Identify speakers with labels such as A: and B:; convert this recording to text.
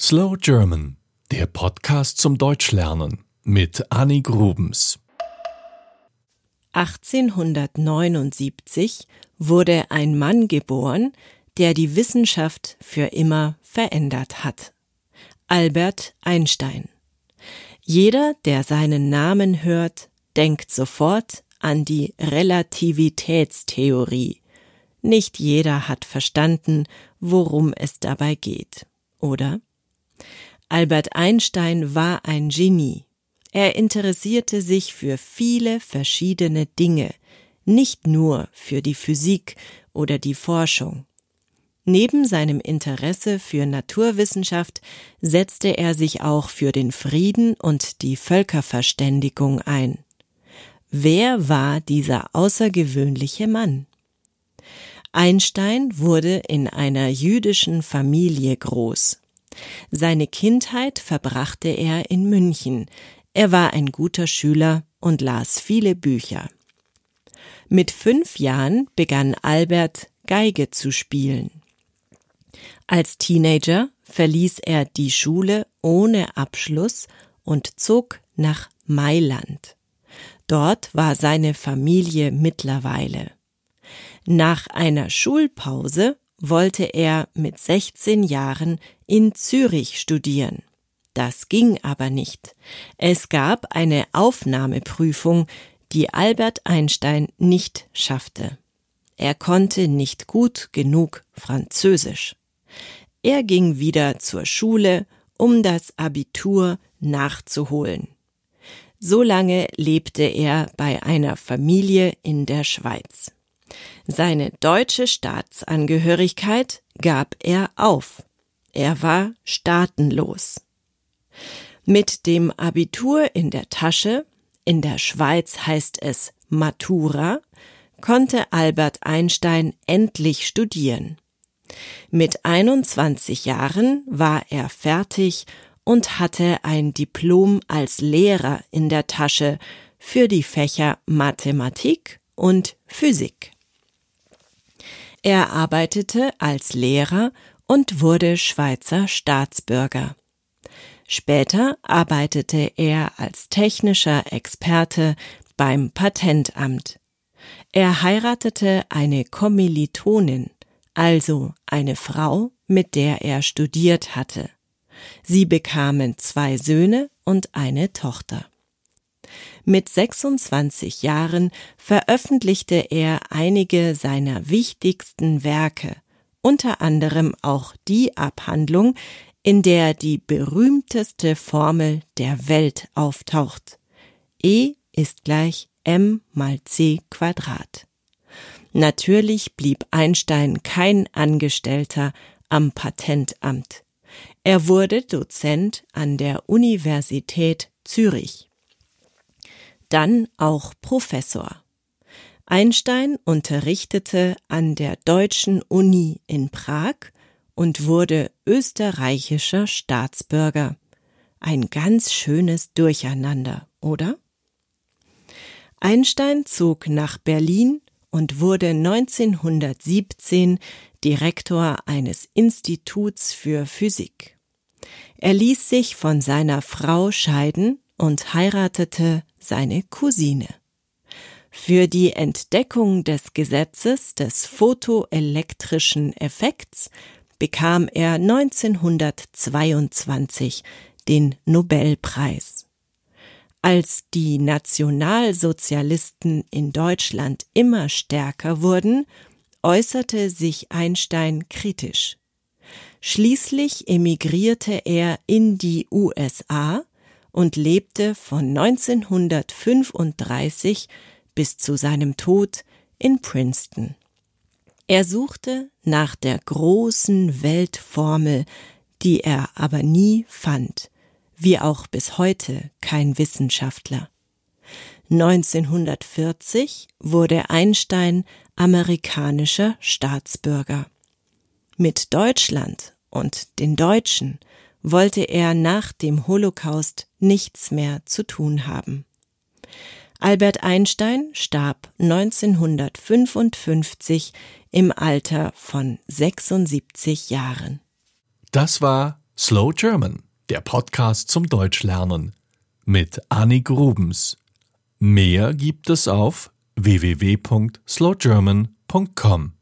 A: Slow German, der Podcast zum Deutschlernen mit Annie Grubens.
B: 1879 wurde ein Mann geboren, der die Wissenschaft für immer verändert hat. Albert Einstein. Jeder, der seinen Namen hört, denkt sofort an die Relativitätstheorie. Nicht jeder hat verstanden, worum es dabei geht, oder? Albert Einstein war ein Genie. Er interessierte sich für viele verschiedene Dinge, nicht nur für die Physik oder die Forschung. Neben seinem Interesse für Naturwissenschaft setzte er sich auch für den Frieden und die Völkerverständigung ein. Wer war dieser außergewöhnliche Mann? Einstein wurde in einer jüdischen Familie groß. Seine Kindheit verbrachte er in München. Er war ein guter Schüler und las viele Bücher. Mit fünf Jahren begann Albert Geige zu spielen. Als Teenager verließ er die Schule ohne Abschluss und zog nach Mailand. Dort war seine Familie mittlerweile. Nach einer Schulpause wollte er mit 16 Jahren in Zürich studieren. Das ging aber nicht. Es gab eine Aufnahmeprüfung, die Albert Einstein nicht schaffte. Er konnte nicht gut genug Französisch. Er ging wieder zur Schule, um das Abitur nachzuholen. So lange lebte er bei einer Familie in der Schweiz. Seine deutsche Staatsangehörigkeit gab er auf. Er war staatenlos. Mit dem Abitur in der Tasche, in der Schweiz heißt es Matura, konnte Albert Einstein endlich studieren. Mit 21 Jahren war er fertig und hatte ein Diplom als Lehrer in der Tasche für die Fächer Mathematik und Physik. Er arbeitete als Lehrer und wurde Schweizer Staatsbürger. Später arbeitete er als technischer Experte beim Patentamt. Er heiratete eine Kommilitonin, also eine Frau, mit der er studiert hatte. Sie bekamen zwei Söhne und eine Tochter. Mit 26 Jahren veröffentlichte er einige seiner wichtigsten Werke, unter anderem auch die Abhandlung, in der die berühmteste Formel der Welt auftaucht. E ist gleich m mal c Quadrat. Natürlich blieb Einstein kein Angestellter am Patentamt. Er wurde Dozent an der Universität Zürich dann auch Professor. Einstein unterrichtete an der Deutschen Uni in Prag und wurde österreichischer Staatsbürger. Ein ganz schönes Durcheinander, oder? Einstein zog nach Berlin und wurde 1917 Direktor eines Instituts für Physik. Er ließ sich von seiner Frau scheiden und heiratete seine Cousine. Für die Entdeckung des Gesetzes des photoelektrischen Effekts bekam er 1922 den Nobelpreis. Als die Nationalsozialisten in Deutschland immer stärker wurden, äußerte sich Einstein kritisch. Schließlich emigrierte er in die USA und lebte von 1935 bis zu seinem Tod in Princeton. Er suchte nach der großen Weltformel, die er aber nie fand, wie auch bis heute kein Wissenschaftler. 1940 wurde Einstein amerikanischer Staatsbürger. Mit Deutschland und den Deutschen wollte er nach dem Holocaust nichts mehr zu tun haben. Albert Einstein starb 1955 im Alter von 76 Jahren.
A: Das war Slow German, der Podcast zum Deutschlernen mit Annik Grubens. Mehr gibt es auf www.slowgerman.com.